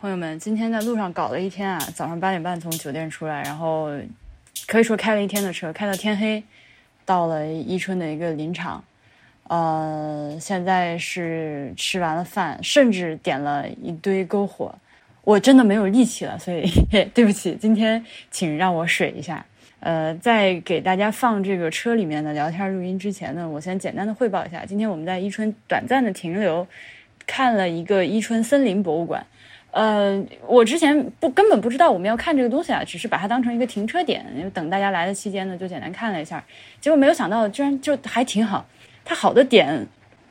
朋友们，今天在路上搞了一天啊，早上八点半从酒店出来，然后可以说开了一天的车，开到天黑，到了伊春的一个林场。呃，现在是吃完了饭，甚至点了一堆篝火，我真的没有力气了，所以对不起，今天请让我水一下。呃，在给大家放这个车里面的聊天录音之前呢，我先简单的汇报一下，今天我们在伊春短暂的停留，看了一个伊春森林博物馆。呃，我之前不根本不知道我们要看这个东西啊，只是把它当成一个停车点，因为等大家来的期间呢，就简单看了一下，结果没有想到居然就还挺好。它好的点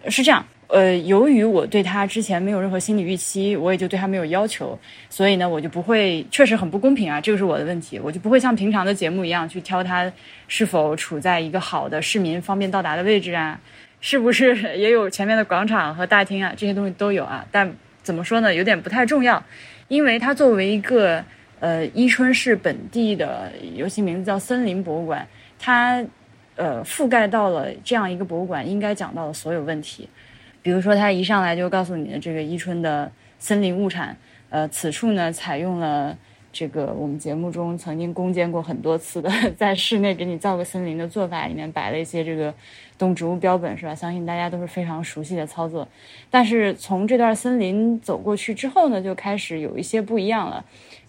是这样。呃，由于我对他之前没有任何心理预期，我也就对他没有要求，所以呢，我就不会，确实很不公平啊，这个是我的问题，我就不会像平常的节目一样去挑它是否处在一个好的市民方便到达的位置啊，是不是 也有前面的广场和大厅啊，这些东西都有啊，但怎么说呢，有点不太重要，因为它作为一个呃伊春市本地的游戏名字叫森林博物馆，它呃覆盖到了这样一个博物馆应该讲到的所有问题。比如说，它一上来就告诉你的这个伊春的森林物产，呃，此处呢采用了这个我们节目中曾经攻坚过很多次的，在室内给你造个森林的做法，里面摆了一些这个动植物标本，是吧？相信大家都是非常熟悉的操作。但是从这段森林走过去之后呢，就开始有一些不一样了，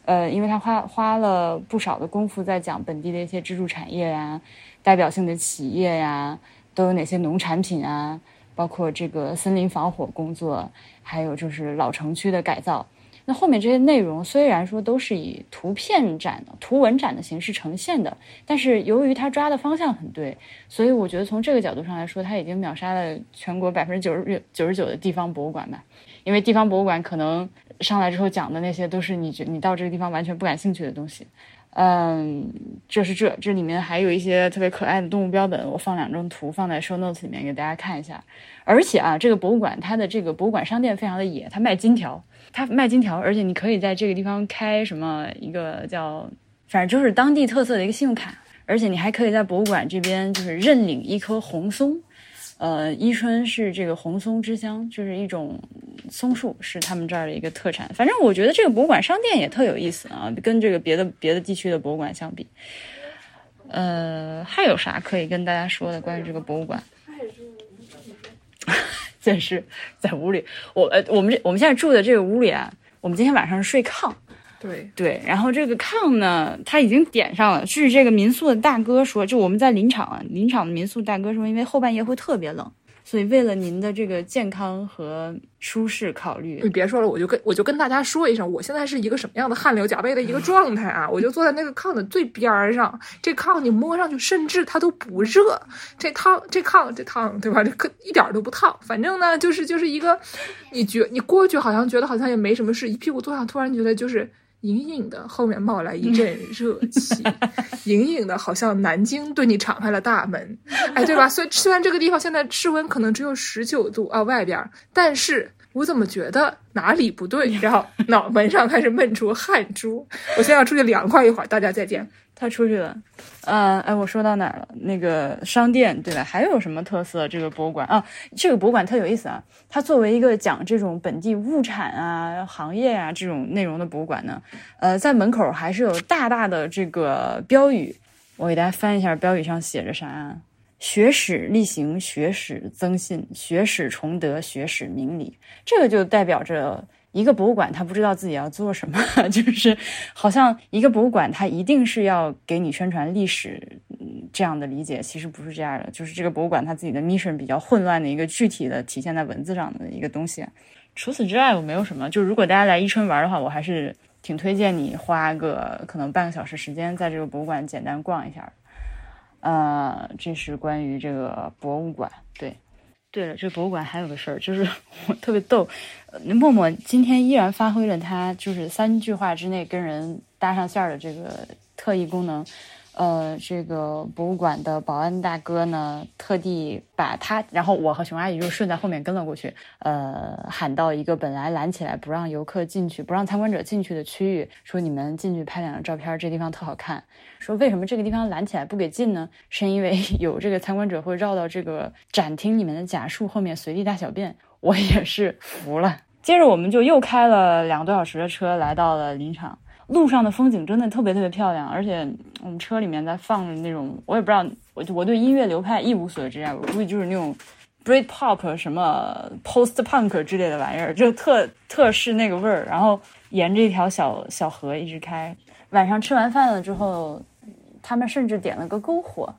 呃，因为他花花了不少的功夫在讲本地的一些支柱产业呀、代表性的企业呀，都有哪些农产品啊。包括这个森林防火工作，还有就是老城区的改造。那后面这些内容虽然说都是以图片展、图文展的形式呈现的，但是由于他抓的方向很对，所以我觉得从这个角度上来说，他已经秒杀了全国百分之九十九十九的地方博物馆吧。因为地方博物馆可能上来之后讲的那些都是你觉你到这个地方完全不感兴趣的东西。嗯，这是这这里面还有一些特别可爱的动物标本，我放两张图放在 show notes 里面给大家看一下。而且啊，这个博物馆它的这个博物馆商店非常的野，它卖金条，他卖金条，而且你可以在这个地方开什么一个叫，反正就是当地特色的一个信用卡，而且你还可以在博物馆这边就是认领一棵红松。呃，伊春是这个红松之乡，就是一种松树，是他们这儿的一个特产。反正我觉得这个博物馆商店也特有意思啊，跟这个别的别的地区的博物馆相比。呃，还有啥可以跟大家说的关于这个博物馆？暂时在屋里，我呃，我们这我们现在住的这个屋里啊，我们今天晚上睡炕。对对，然后这个炕呢，它已经点上了。据这个民宿的大哥说，就我们在林场啊，林场的民宿大哥说，因为后半夜会特别冷，所以为了您的这个健康和舒适考虑，你别说了，我就跟我就跟大家说一声，我现在是一个什么样的汗流浃背的一个 状态啊！我就坐在那个炕的最边儿上，这炕你摸上去甚至它都不热，这烫这炕这烫对吧？这可一点都不烫，反正呢就是就是一个，你觉你过去好像觉得好像也没什么事，一屁股坐下突然觉得就是。隐隐的后面冒来一阵热气，隐隐的好像南京对你敞开了大门，哎，对吧？虽虽然这个地方现在室温可能只有十九度啊，外边，但是我怎么觉得哪里不对？然后脑门上开始闷出汗珠，我现在要出去凉快一会儿，大家再见。他出去了，呃，哎，我说到哪儿了？那个商店对吧？还有什么特色？这个博物馆啊，这个博物馆特有意思啊。它作为一个讲这种本地物产啊、行业啊这种内容的博物馆呢，呃，在门口还是有大大的这个标语。我给大家翻一下标语上写着啥：学史力行，学史增信，学史崇德，学史明理。这个就代表着。一个博物馆，他不知道自己要做什么，就是好像一个博物馆，它一定是要给你宣传历史，这样的理解其实不是这样的。就是这个博物馆它自己的 mission 比较混乱的一个具体的体现在文字上的一个东西。除此之外，我没有什么。就如果大家来伊春玩的话，我还是挺推荐你花个可能半个小时时间在这个博物馆简单逛一下。呃，这是关于这个博物馆，对。对了，这博物馆还有个事儿，就是 我特别逗，默默今天依然发挥了他就是三句话之内跟人搭上线儿的这个特异功能。呃，这个博物馆的保安大哥呢，特地把他，然后我和熊阿姨就顺在后面跟了过去，呃，喊到一个本来拦起来不让游客进去、不让参观者进去的区域，说你们进去拍两张照片，这地方特好看。说为什么这个地方拦起来不给进呢？是因为 有这个参观者会绕到这个展厅里面的假树后面随地大小便。我也是服了。接着我们就又开了两个多小时的车，来到了林场。路上的风景真的特别特别漂亮，而且我们车里面在放那种，我也不知道，我我对音乐流派一无所知啊，我估计就是那种 Britpop 什么 Post Punk 之类的玩意儿，就特特是那个味儿。然后沿着一条小小河一直开，晚上吃完饭了之后，他们甚至点了个篝火。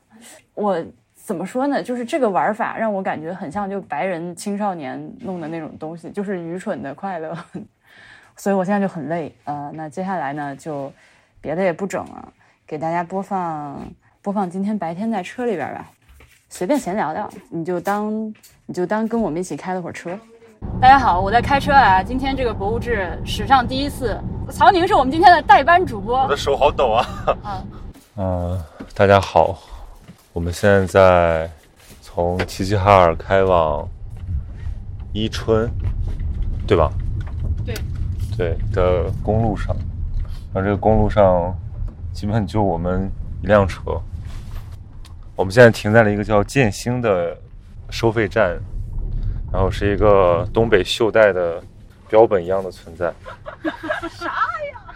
我怎么说呢？就是这个玩法让我感觉很像就白人青少年弄的那种东西，就是愚蠢的快乐。所以我现在就很累，呃，那接下来呢，就别的也不整了，给大家播放播放今天白天在车里边吧，随便闲聊聊，你就当你就当跟我们一起开了会儿车。大家好，我在开车啊，今天这个博物志史上第一次，曹宁是我们今天的代班主播。我的手好抖啊！啊，嗯，大家好，我们现在在从齐齐哈尔开往伊春，对吧？对。对的公路上，然后这个公路上基本就我们一辆车。我们现在停在了一个叫建兴的收费站，然后是一个东北袖带的标本一样的存在。啥呀？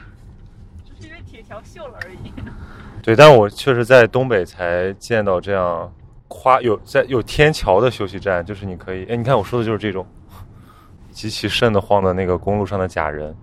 只是因为铁条锈了而已。对，但我确实在东北才见到这样夸有在有天桥的休息站，就是你可以哎，你看我说的就是这种。极其瘆得慌的那个公路上的假人，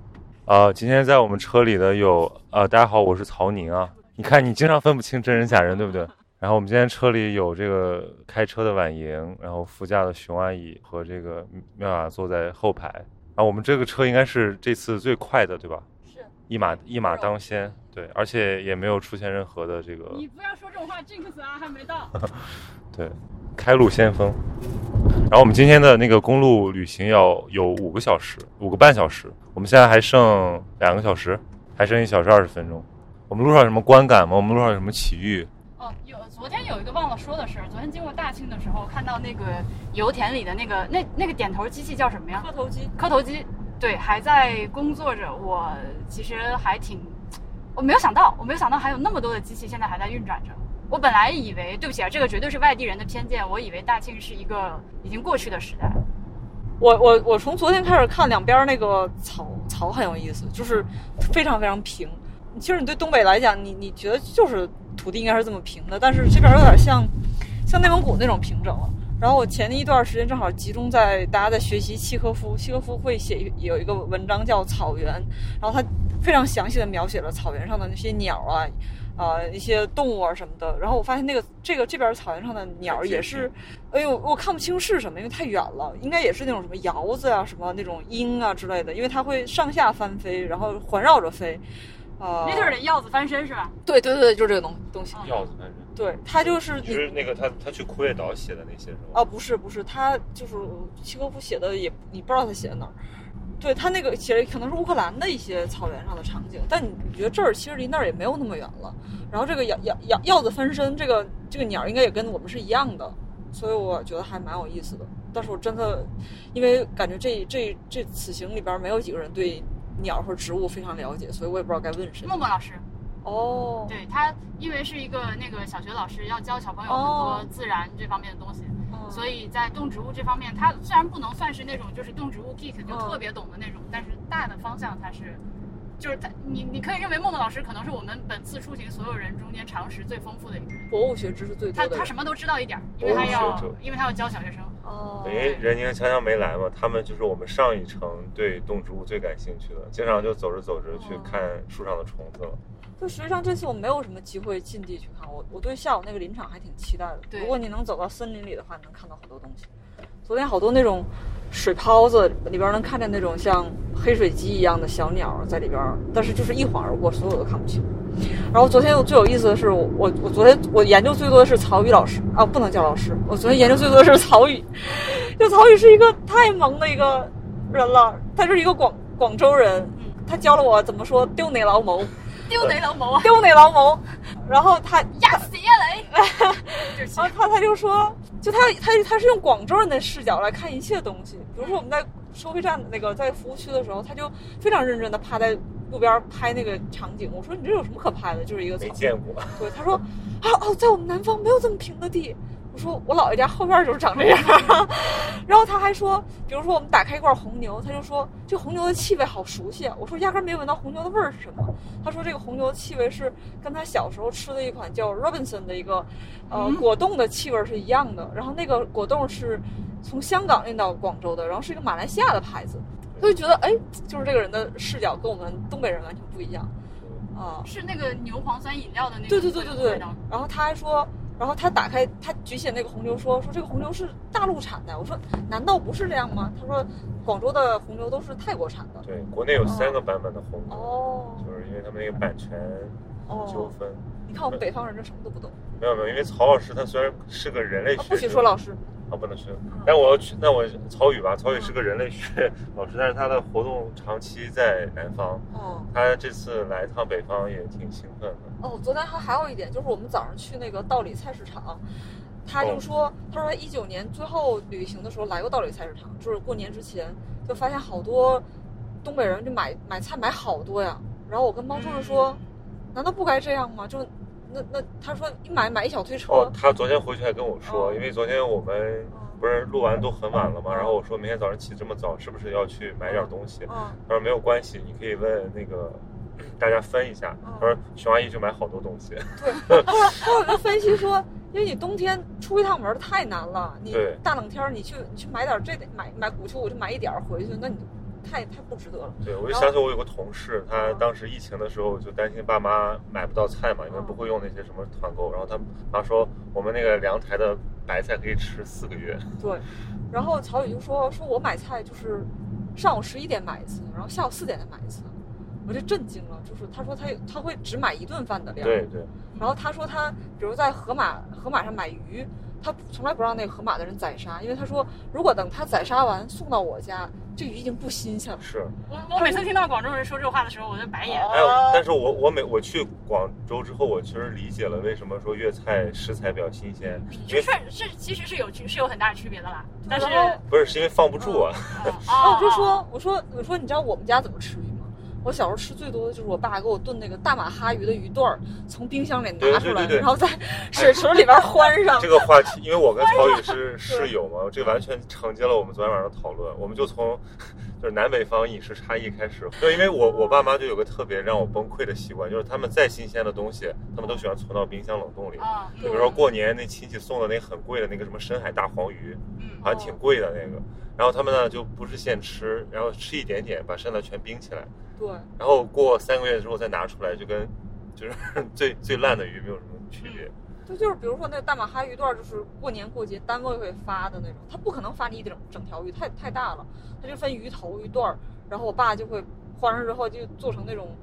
啊，今天在我们车里的有，呃，大家好，我是曹宁啊。你看，你经常分不清真人假人，对不对？然后我们今天车里有这个开车的婉莹，然后副驾的熊阿姨和这个妙雅坐在后排。啊，我们这个车应该是这次最快的，对吧？是一马一马当先，对，而且也没有出现任何的这个。你不要说这种话，Jinx 啊，还没到。对。开路先锋，然后我们今天的那个公路旅行要有五个小时，五个半小时。我们现在还剩两个小时，还剩一小时二十分钟。我们路上有什么观感吗？我们路上有什么奇遇？哦，有。昨天有一个忘了说的事儿。昨天经过大庆的时候，看到那个油田里的那个那那个点头机器叫什么呀？磕头机。磕头机，对，还在工作着。我其实还挺，我没有想到，我没有想到还有那么多的机器现在还在运转着。我本来以为，对不起啊，这个绝对是外地人的偏见。我以为大庆是一个已经过去的时代。我我我从昨天开始看两边那个草草很有意思，就是非常非常平。其实你对东北来讲，你你觉得就是土地应该是这么平的，但是这边有点像像内蒙古那种平整了。然后我前一段时间正好集中在大家在学习契诃夫，契诃夫会写有一个文章叫《草原》，然后他非常详细的描写了草原上的那些鸟啊。啊，一些动物啊什么的，然后我发现那个这个这边草原上的鸟也是，哎呦，我看不清是什么，因为太远了，应该也是那种什么鹞子啊，什么那种鹰啊之类的，因为它会上下翻飞，然后环绕着飞。啊，那就是鹞子翻身是吧？对对对，就是这个东东西。鹞子翻身。对，他就是就是那个他他去枯叶岛写的那些是吗？哦，不是不是，他就是契诃夫写的，也你不知道他写的哪儿。对他那个写的可能是乌克兰的一些草原上的场景，但你觉得这儿其实离那儿也没有那么远了。然后这个鹞鹞鹞鹞子翻身，这个这个鸟应该也跟我们是一样的，所以我觉得还蛮有意思的。但是我真的，因为感觉这这这此行里边没有几个人对鸟和植物非常了解，所以我也不知道该问谁。默默老师。哦。对他，因为是一个那个小学老师，要教小朋友很多自然这方面的东西。所以在动植物这方面，他虽然不能算是那种就是动植物 geek 就特别懂的那种，但是大的方向他是，就是他你你可以认为梦梦老师可能是我们本次出行所有人中间常识最丰富的一个人，博物学知识最多他他什么都知道一点，因为他要因为他要教小学生。哦。因为任宁和强强没来嘛，他们就是我们上一程对动植物最感兴趣的，经常就走着走着去看树上的虫子了。就实际上这次我没有什么机会近地去看，我我对下午那个林场还挺期待的。如果你能走到森林里的话，能看到很多东西。昨天好多那种水泡子里边能看见那种像黑水鸡一样的小鸟在里边，但是就是一晃而过，所有都看不清。然后昨天最有意思的是，我我昨天我研究最多的是曹宇老师啊，不能叫老师，我昨天研究最多的是曹宇。就曹宇是一个太萌的一个人了，他是一个广广州人，他教了我怎么说丢哪老母。丢哪老母啊！丢哪老母！然后他压死你！然后他他就说，就他他他是用广州人的视角来看一切东西。比如说我们在收费站那个在服务区的时候，他就非常认真的趴在路边拍那个场景。我说你这有什么可拍的？就是一个没见过。对，他说啊哦，在我们南方没有这么平的地。我说我姥爷家后院就是长这样。然后他还说，比如说我们打开一罐红牛，他就说这红牛的气味好熟悉啊。我说压根没闻到红牛的味儿是什么。他说这个红牛的气味是跟他小时候吃的一款叫 Robinson 的一个呃果冻的气味是一样的。然后那个果冻是从香港运到广州的，然后是一个马来西亚的牌子。他就觉得哎，就是这个人的视角跟我们东北人完全不一样啊。是那个牛磺酸饮料的那个对对对对对。然后他还说。然后他打开，他举起那个红牛，说：“说这个红牛是大陆产的。”我说：“难道不是这样吗？”他说：“广州的红牛都是泰国产的。”对，国内有三个版本的红牛，哦，就是因为他们那个版权纠纷。你看我们北方人这什么都不懂。没有没有，因为曹老师他虽然是个人类学，不许说老师。不能去，但我要去。那我曹宇吧，曹宇是个人类学老师，但是他的活动长期在南方。哦，他这次来一趟北方也挺兴奋的。哦，昨天还还有一点，就是我们早上去那个道里菜市场，他就说，他说一九年最后旅行的时候来过道里菜市场，就是过年之前就发现好多东北人就买买菜买好多呀。然后我跟猫叔叔说，难道不该这样吗？就。那那他说你买买一小推车哦，他昨天回去还跟我说，因为昨天我们不是录完都很晚了嘛，然后我说明天早上起这么早，是不是要去买点东西？他说没有关系，你可以问那个 大家分一下。他说熊阿姨就买好多东西。对，后来后来就分析说，因为你冬天出一趟门太难了，你大冷天你去你去买点这买买谷秋，我就买一点回去，那你。太太不值得了。对，我就想起我有个同事，他当时疫情的时候就担心爸妈买不到菜嘛，因为不会用那些什么团购。然后他妈说，我们那个凉台的白菜可以吃四个月。对，然后曹宇就说，说我买菜就是上午十一点买一次，然后下午四点再买一次，我就震惊了。就是他说他他会只买一顿饭的量。对对。然后他说他比如在河马河马上买鱼。他从来不让那个河马的人宰杀，因为他说，如果等他宰杀完送到我家，这鱼已经不新鲜了。是我我每次听到广州人说这话的时候，我就白眼。哎，但是我我每我去广州之后，我确实理解了为什么说粤菜食材比较新鲜。是是，其实是有是有很大区别的啦。但是不是是因为放不住啊？啊，我就说，我说我说，你知道我们家怎么吃鱼？我小时候吃最多的就是我爸给我炖那个大马哈鱼的鱼段儿，从冰箱里拿出来，然后在水池里边欢上。这个话题，因为我跟曹宇是室友嘛，这完全承接了我们昨天晚上的讨论。我们就从就是南北方饮食差异开始。对，因为我我爸妈就有个特别让我崩溃的习惯，就是他们再新鲜的东西，他们都喜欢存到冰箱冷冻里。啊。比如说过年那亲戚送的那很贵的那个什么深海大黄鱼，嗯，好像挺贵的那个。然后他们呢就不是现吃，然后吃一点点，把剩的全冰起来。对，然后过三个月之后再拿出来，就跟就是 最最烂的鱼没有什么区别。对，就是比如说那大马哈鱼段，就是过年过节单位会发的那种，他不可能发你一整整条鱼，太太大了，他就分鱼头鱼段，然后我爸就会换上之后就做成那种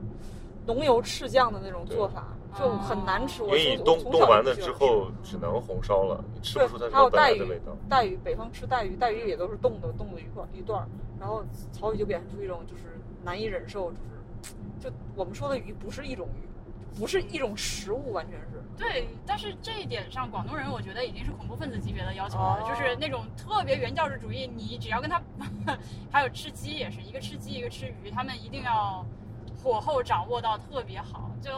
浓油赤酱的那种做法，就很难吃。因为你冻冻完了之后只能红烧了，你吃不出它本来的味道。带鱼，北方吃带鱼，带鱼也都是冻的冻的鱼块一段，然后曹宇就表现出一种就是。难以忍受，就是，就我们说的鱼不是一种鱼，不是一种食物，完全是。对，但是这一点上，广东人我觉得已经是恐怖分子级别的要求了，就是那种特别原教旨主义，你只要跟他，还有吃鸡也是一个吃鸡一个吃鱼，他们一定要火候掌握到特别好。就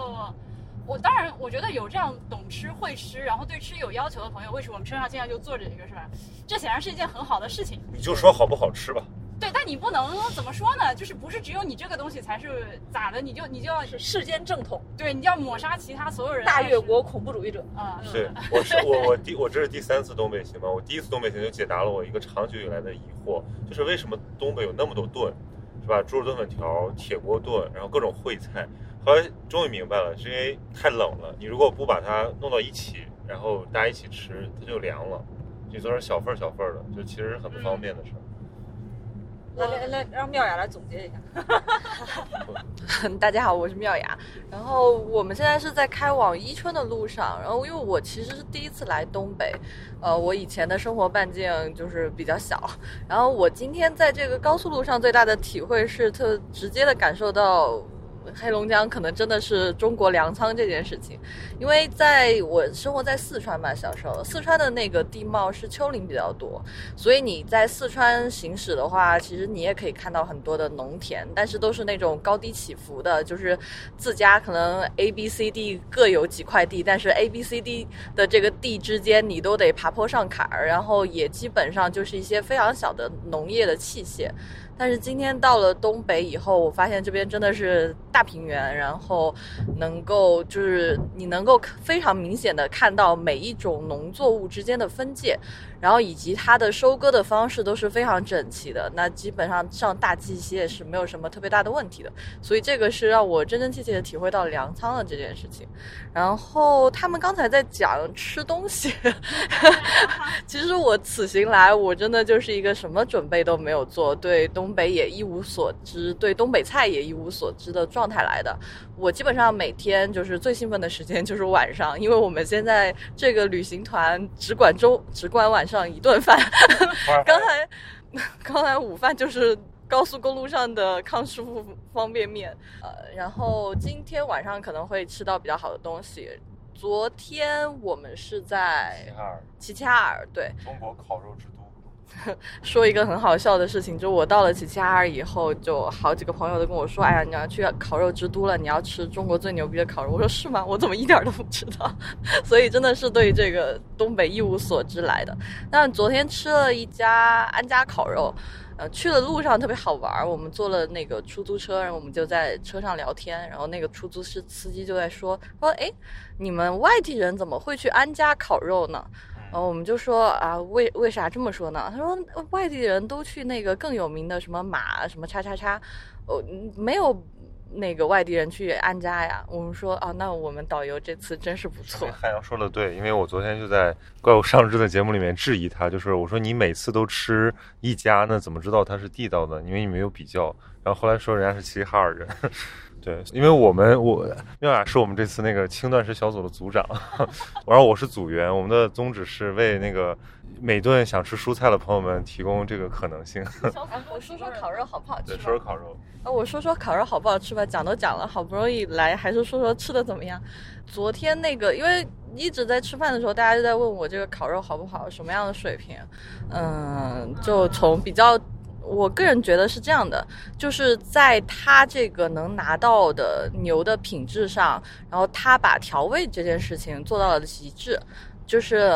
我当然我觉得有这样懂吃会吃，然后对吃有要求的朋友，为什么我们身上现在就坐着一个是吧？这显然是一件很好的事情。你就说好不好吃吧。对，但你不能怎么说呢？就是不是只有你这个东西才是咋的？你就你就要是世间正统，对你要抹杀其他所有人。大越国恐怖主义者啊！是，我是我我第我这是第三次东北行嘛？我第一次东北行就解答了我一个长久以来的疑惑，就是为什么东北有那么多炖，是把？猪肉炖粉条、铁锅炖，然后各种烩菜。后来终于明白了，是因为太冷了。你如果不把它弄到一起，然后大家一起吃，它就凉了。你做成小份儿小份儿的，就其实很不方便的事儿。来来来，让妙雅来总结一下。大家好，我是妙雅。然后我们现在是在开往伊春的路上。然后因为我其实是第一次来东北，呃，我以前的生活半径就是比较小。然后我今天在这个高速路上最大的体会是，特直接的感受到黑龙江可能真的是中国粮仓这件事情，因为在我生活在四川嘛，小时候四川的那个地貌是丘陵比较多，所以你在四川行驶的话，其实你也可以看到很多的农田，但是都是那种高低起伏的，就是自家可能 A、B、C、D 各有几块地，但是 A、B、C、D 的这个地之间你都得爬坡上坎儿，然后也基本上就是一些非常小的农业的器械。但是今天到了东北以后，我发现这边真的是大平原，然后能够就是你能够非常明显的看到每一种农作物之间的分界，然后以及它的收割的方式都是非常整齐的。那基本上上大机械是没有什么特别大的问题的，所以这个是让我真真切切的体会到粮仓的这件事情。然后他们刚才在讲吃东西，其实我此行来我真的就是一个什么准备都没有做，对东北也一无所知，对东北菜也一无所知的状态来的。我基本上每天就是最兴奋的时间就是晚上，因为我们现在这个旅行团只管中只管晚一顿饭。刚才 刚才午饭就是高速公路上的康师傅方便面，呃，然后今天晚上可能会吃到比较好的东西。昨天我们是在齐齐哈尔，齐齐哈尔，对，中国烤肉之都。说一个很好笑的事情，就我到了齐齐哈尔以后，就好几个朋友都跟我说：“哎呀，你要去烤肉之都了，你要吃中国最牛逼的烤肉。”我说：“是吗？我怎么一点都不知道？” 所以真的是对这个东北一无所知来的。但昨天吃了一家安家烤肉，呃，去了路上特别好玩儿。我们坐了那个出租车，然后我们就在车上聊天，然后那个出租车司机就在说：“说哎，你们外地人怎么会去安家烤肉呢？”哦我们就说啊，为为啥这么说呢？他说外地人都去那个更有名的什么马什么叉叉叉，哦，没有那个外地人去安家呀。我们说啊，那我们导游这次真是不错。汉阳说的对，因为我昨天就在怪物上志的节目里面质疑他，就是我说你每次都吃一家，那怎么知道它是地道的？因为你没有比较。然后后来说人家是齐齐哈尔人。对，因为我们我妙雅是我们这次那个轻断食小组的组长，然后我是组员。我们的宗旨是为那个每顿想吃蔬菜的朋友们提供这个可能性。我说说 烤肉好不好吃？对，说说烤肉。啊，我说说烤肉好不好吃吧。讲都讲了，好不容易来，还是说说吃的怎么样？昨天那个，因为一直在吃饭的时候，大家就在问我这个烤肉好不好，什么样的水平？嗯，就从比较。我个人觉得是这样的，就是在他这个能拿到的牛的品质上，然后他把调味这件事情做到了极致，就是，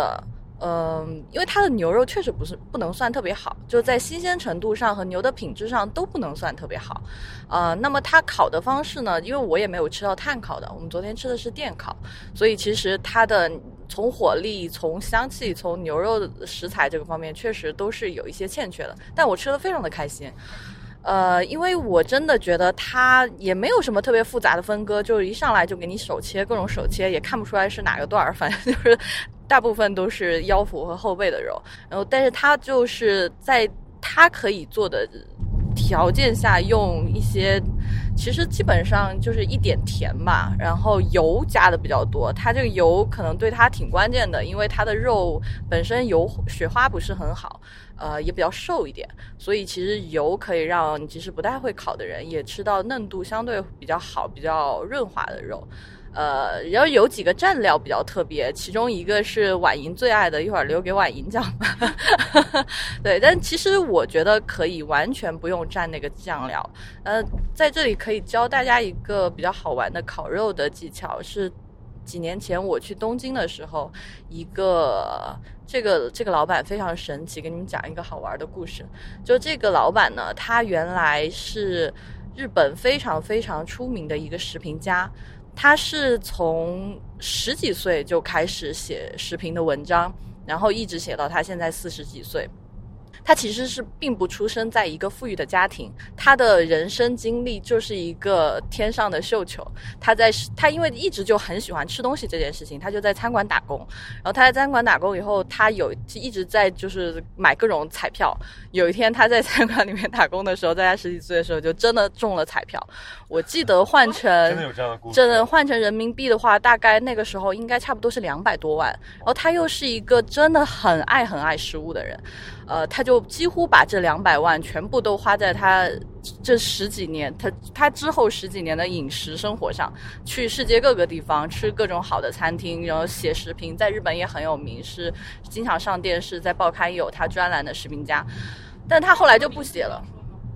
嗯，因为它的牛肉确实不是不能算特别好，就在新鲜程度上和牛的品质上都不能算特别好，呃，那么它烤的方式呢？因为我也没有吃到炭烤的，我们昨天吃的是电烤，所以其实它的。从火力、从香气、从牛肉食材这个方面，确实都是有一些欠缺的。但我吃的非常的开心，呃，因为我真的觉得它也没有什么特别复杂的分割，就是一上来就给你手切，各种手切，也看不出来是哪个段儿，反正就是大部分都是腰腹和后背的肉。然后，但是它就是在他可以做的。条件下用一些，其实基本上就是一点甜吧，然后油加的比较多。它这个油可能对它挺关键的，因为它的肉本身油雪花不是很好，呃，也比较瘦一点，所以其实油可以让你其实不太会烤的人也吃到嫩度相对比较好、比较润滑的肉。呃，然后有几个蘸料比较特别，其中一个是婉莹最爱的，一会儿留给婉莹讲吧。对，但其实我觉得可以完全不用蘸那个酱料。呃，在这里可以教大家一个比较好玩的烤肉的技巧，是几年前我去东京的时候，一个这个这个老板非常神奇，给你们讲一个好玩的故事。就这个老板呢，他原来是日本非常非常出名的一个食品家。他是从十几岁就开始写视频的文章，然后一直写到他现在四十几岁。他其实是并不出生在一个富裕的家庭，他的人生经历就是一个天上的绣球。他在他因为一直就很喜欢吃东西这件事情，他就在餐馆打工。然后他在餐馆打工以后，他有一直在就是买各种彩票。有一天他在餐馆里面打工的时候，在他十几岁的时候就真的中了彩票。我记得换成 真的有这样的故事，真的换成人民币的话，大概那个时候应该差不多是两百多万。然后他又是一个真的很爱很爱食物的人。呃，他就几乎把这两百万全部都花在他这十几年，他他之后十几年的饮食生活上，去世界各个地方吃各种好的餐厅，然后写食评，在日本也很有名，是经常上电视，在报刊有他专栏的食评家。但他后来就不写了，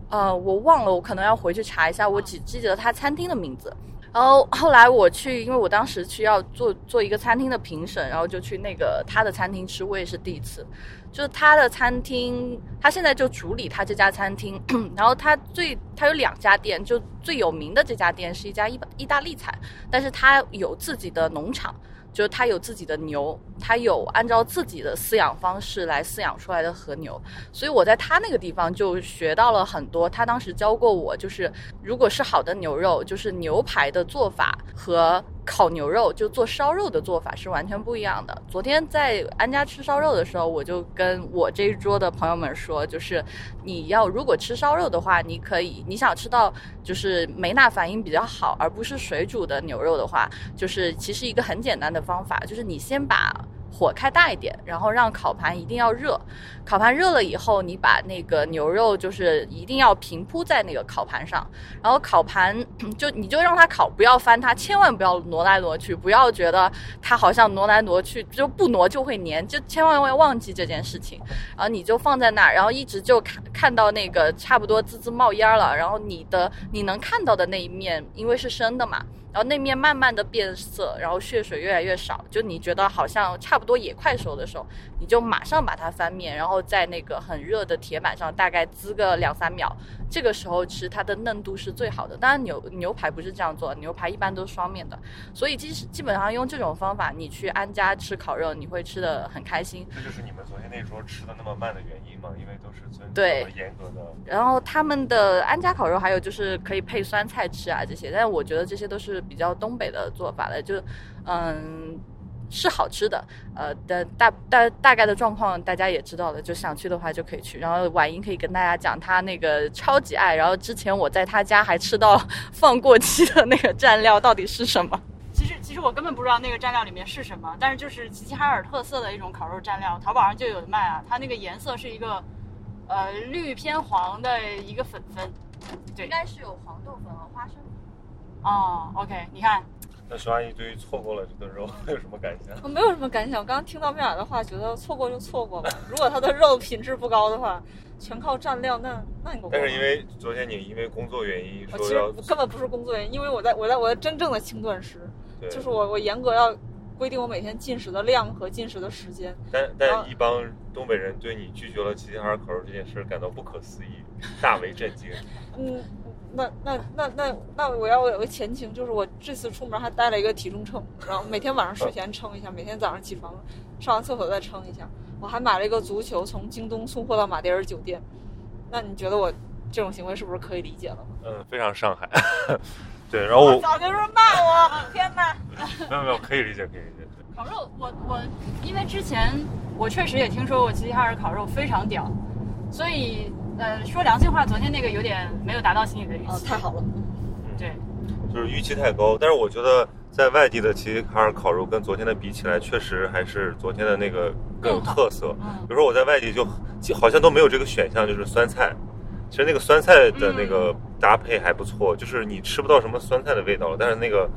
呃，我忘了，我可能要回去查一下，我只记得他餐厅的名字。然后后来我去，因为我当时去要做做一个餐厅的评审，然后就去那个他的餐厅吃，我也是第一次。就是他的餐厅，他现在就主理他这家餐厅，然后他最他有两家店，就最有名的这家店是一家意意大利菜，但是他有自己的农场。就是他有自己的牛，他有按照自己的饲养方式来饲养出来的和牛，所以我在他那个地方就学到了很多。他当时教过我，就是如果是好的牛肉，就是牛排的做法和。烤牛肉就做烧肉的做法是完全不一样的。昨天在安家吃烧肉的时候，我就跟我这一桌的朋友们说，就是你要如果吃烧肉的话，你可以你想吃到就是梅纳反应比较好，而不是水煮的牛肉的话，就是其实一个很简单的方法，就是你先把。火开大一点，然后让烤盘一定要热。烤盘热了以后，你把那个牛肉就是一定要平铺在那个烤盘上，然后烤盘就你就让它烤，不要翻它，千万不要挪来挪去，不要觉得它好像挪来挪去就不挪就会粘，就千万要忘记这件事情。然后你就放在那儿，然后一直就看看到那个差不多滋滋冒烟了，然后你的你能看到的那一面，因为是生的嘛。然后那面慢慢的变色，然后血水越来越少，就你觉得好像差不多也快熟的时候，你就马上把它翻面，然后在那个很热的铁板上大概滋个两三秒，这个时候吃它的嫩度是最好的。当然牛牛排不是这样做，牛排一般都是双面的，所以基基本上用这种方法，你去安家吃烤肉，你会吃的很开心。这就是你们昨天那桌吃的那么慢的原因吗？因为都是遵对严格的。然后他们的安家烤肉还有就是可以配酸菜吃啊这些，但是我觉得这些都是。比较东北的做法了，就，嗯，是好吃的，呃，但大大大概的状况大家也知道了，就想去的话就可以去。然后婉莹可以跟大家讲她那个超级爱，然后之前我在她家还吃到 放过期的那个蘸料到底是什么？其实其实我根本不知道那个蘸料里面是什么，但是就是齐齐哈尔特色的一种烤肉蘸料，淘宝上就有的卖啊。它那个颜色是一个呃绿偏黄的一个粉粉，对，应该是有黄豆粉和花生。哦，OK，你看，那熊阿姨对于错过了这顿肉 有什么感想？我没有什么感想，我刚刚听到妙雅的话，觉得错过就错过吧。如果它的肉品质不高的话，全靠蘸料，那那你但是因为昨天你因为工作原因，说要根本不是工作原因，因为我在我在我在真正的轻断食，就是我我严格要规定我每天进食的量和进食的时间。但但一帮东北人对你拒绝了齐齐哈尔烤肉这件事感到不可思议，大为震惊。嗯。那那那那那我要有个前情，就是我这次出门还带了一个体重秤，然后每天晚上睡前称一下，每天早上起床上完厕所再称一下。我还买了一个足球，从京东送货到马迭尔酒店。那你觉得我这种行为是不是可以理解了？嗯，非常上海。对，然后我早就是骂我，天哪！没有没有，可以理解，可以理解。烤肉，我我因为之前我确实也听说过齐齐哈尔烤肉非常屌，所以。呃，说良心话，昨天那个有点没有达到心里的预期。哦太好了，对，就是预期太高。但是我觉得在外地的齐齐哈尔烤肉跟昨天的比起来，确实还是昨天的那个更有特色。比如说我在外地就好像都没有这个选项，就是酸菜。其实那个酸菜的那个搭配还不错，就是你吃不到什么酸菜的味道，但是那个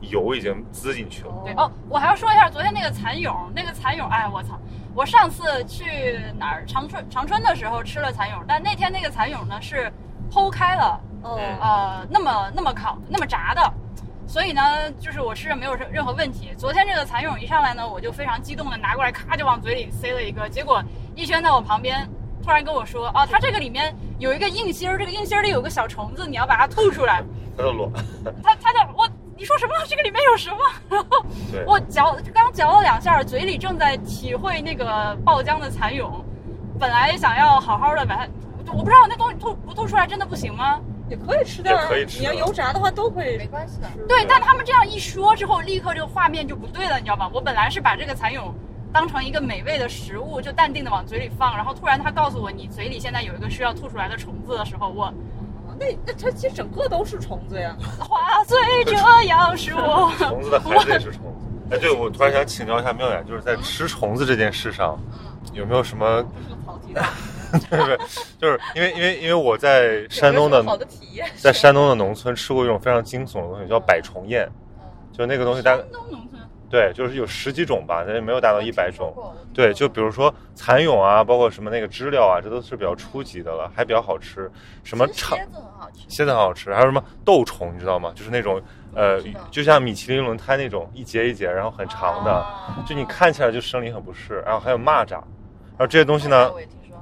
油已经滋进去了。对哦，我还要说一下昨天那个蚕蛹，那个蚕蛹，哎，我操！我上次去哪儿长春长春的时候吃了蚕蛹，但那天那个蚕蛹呢是剖开了，呃，那么那么烤那么炸的，所以呢就是我吃着没有任任何问题。昨天这个蚕蛹一上来呢，我就非常激动的拿过来，咔就往嘴里塞了一个，结果逸轩在我旁边突然跟我说，哦，它这个里面有一个硬芯儿，这个硬芯儿里有个小虫子，你要把它吐出来。它的卵。它它的我。你说什么？这个里面有什么？然后 我嚼，刚嚼了两下，嘴里正在体会那个爆浆的蚕蛹。本来想要好好的把它，我不知道那东西吐不吐出来真的不行吗？也可以吃掉，可以吃。你要油炸的话都可以，没关系的。对，但他们这样一说之后，立刻这个画面就不对了，你知道吗？我本来是把这个蚕蛹当成一个美味的食物，就淡定的往嘴里放，然后突然他告诉我你嘴里现在有一个需要吐出来的虫子的时候，我。那那它其实整个都是虫子呀，话虽这样说，虫子的孩子也是虫子。哎，对，我突然想请教一下妙雅，就是在吃虫子这件事上，有没有什么。对对，就是因为因为因为我在山东的好的体验，在山东的农村吃过一种非常惊悚的东西，叫百虫宴，就那个东西大概山东农村对，就是有十几种吧，但是没有达到一百种。对，就比如说蚕蛹啊，包括什么那个知了啊，这都是比较初级的了，还比较好吃。什么长蝎子很好吃，蝎子很好吃，还有什么豆虫，你知道吗？就是那种呃，就像米其林轮胎那种一节一节，然后很长的，啊就你看起来就生理很不适。然后还有蚂蚱，然后这些东西呢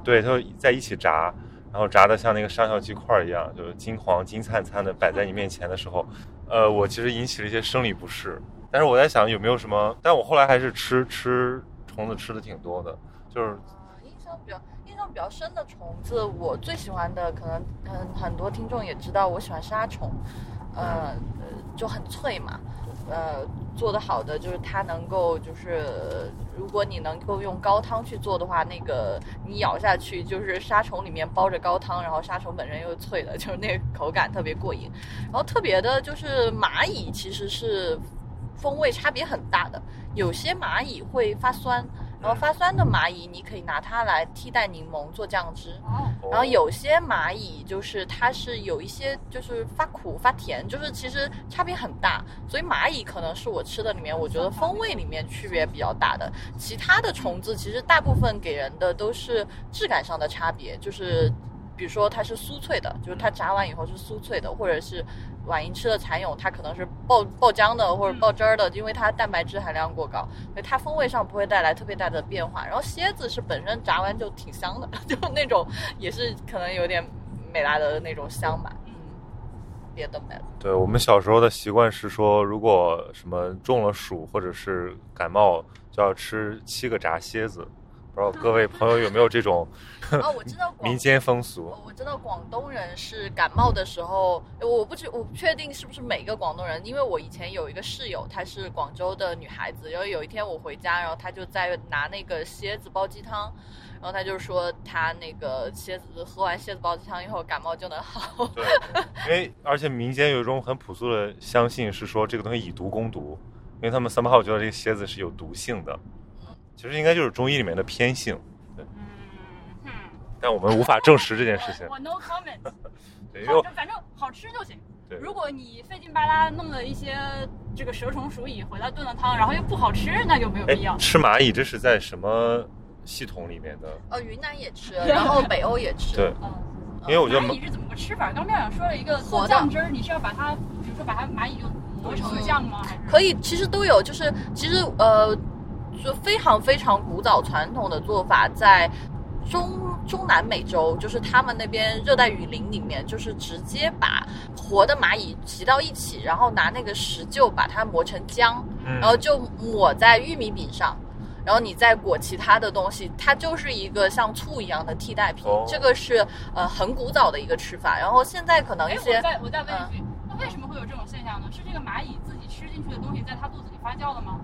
对，它会在一起炸，然后炸的像那个上校鸡块一样，就是金黄金灿灿的摆在你面前的时候，呃，我其实引起了一些生理不适。但是我在想有没有什么，但我后来还是吃吃虫子吃的挺多的，就是印象比较印象比较深的虫子，我最喜欢的可能很很多听众也知道，我喜欢杀虫，呃就很脆嘛，呃，做得好的就是它能够就是，如果你能够用高汤去做的话，那个你咬下去就是沙虫里面包着高汤，然后沙虫本身又脆的，就是那个口感特别过瘾。然后特别的就是蚂蚁其实是风味差别很大的，有些蚂蚁会发酸。然后发酸的蚂蚁，你可以拿它来替代柠檬做酱汁。哦，然后有些蚂蚁就是它是有一些就是发苦发甜，就是其实差别很大，所以蚂蚁可能是我吃的里面我觉得风味里面区别比较大的。其他的虫子其实大部分给人的都是质感上的差别，就是比如说它是酥脆的，就是它炸完以后是酥脆的，或者是婉莹吃的蚕蛹，它可能是爆爆浆的或者爆汁儿的，因为它蛋白质含量过高，所以它风味上不会带来特别大的变化。然后蝎子是本身炸完就挺香的，就那种也是可能有点美拉德的那种香吧。嗯，别的没了。对我们小时候的习惯是说，如果什么中了暑或者是感冒，就要吃七个炸蝎子。不知道各位朋友有没有这种哦，我知道广 民间风俗？我我知道广东人是感冒的时候，我不知我不确定是不是每个广东人，因为我以前有一个室友，她是广州的女孩子，然后有一天我回家，然后她就在拿那个蝎子煲鸡汤，然后她就说她那个蝎子喝完蝎子煲鸡汤以后感冒就能好。对，因为而且民间有一种很朴素的相信是说这个东西以毒攻毒，因为他们 somehow 觉得这个蝎子是有毒性的，其实应该就是中医里面的偏性，嗯嗯，但我们无法证实这件事情我。no comment，对，因为反正好吃就行。对如果你费劲巴拉弄了一些这个蛇虫鼠蚁回来炖了汤，然后又不好吃，那就没有必要哎，。吃蚂蚁这是在什么系统里面的？呃，云南也吃，然后北欧也吃。对，嗯，因为我觉得蚂蚁是怎么个吃法？刚妙想说了一个做酱汁儿，你是要把它，比如说把它蚂蚁就磨成酱吗？还是可以，其实都有，就是其实呃，就非常非常古早传统的做法，在中中南美洲，就是他们那边热带雨林里面，就是直接把活的蚂蚁集到一起，然后拿那个石臼把它磨成浆，嗯然后就抹在玉米饼上。然后你再裹其他的东西，它就是一个像醋一样的替代品。哦这个是呃很古早的一个吃法。然后现在可能哎，一些我再我再问一句，那为什么会有这种现象呢？是这个蚂蚁自己吃进去的东西在它肚子里发酵了吗？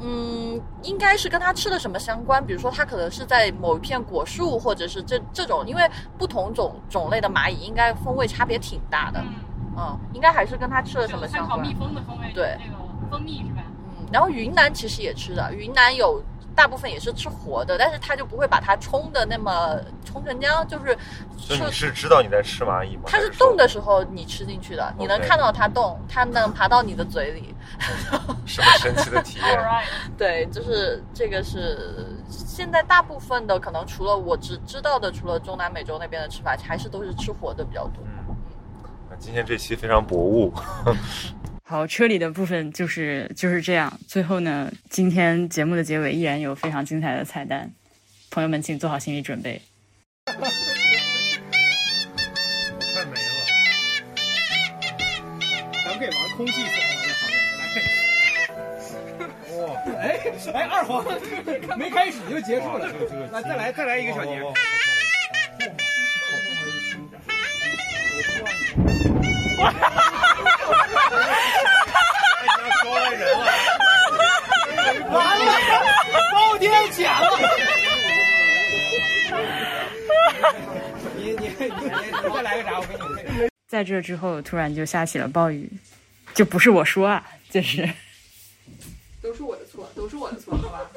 嗯，应该是跟它吃的什么相关，比如说它可能是在某一片果树，或者是这这种，因为不同种种类的蚂蚁应该风味差别挺大的，嗯，嗯，应该还是跟它吃了什么相关参考蜜。蜂的风味，对那个蜂蜜是吧？嗯，然后云南其实也吃的，云南有大部分也是吃活的，但是它就不会把它冲的那么冲成浆，就是就你是知道你在吃蚂蚁吗？它是动的时候你吃进去的，你能看到它动，它能爬到你的嘴里。什么神奇的体验？对，就是这个是现在大部分的可能除了我只知道的，除了中南美洲那边的吃法，还是都是吃活的比较多。嗯，那今天这期非常博物，好，车里的部分就是就是这样。最后呢，今天节目的结尾依然有非常精彩的彩蛋，朋友们请做好心理准备。太没了。咱们可以玩空气锁来。哇，哎哎，二黄没开始就结束了，来再来再来一个小节。招来人了，完了，包天抢了。你你你你再来个啥？我给你。在这之后，突然就下起了暴雨，就不是我说啊，就是。都是我的错，都是我的错，好吧？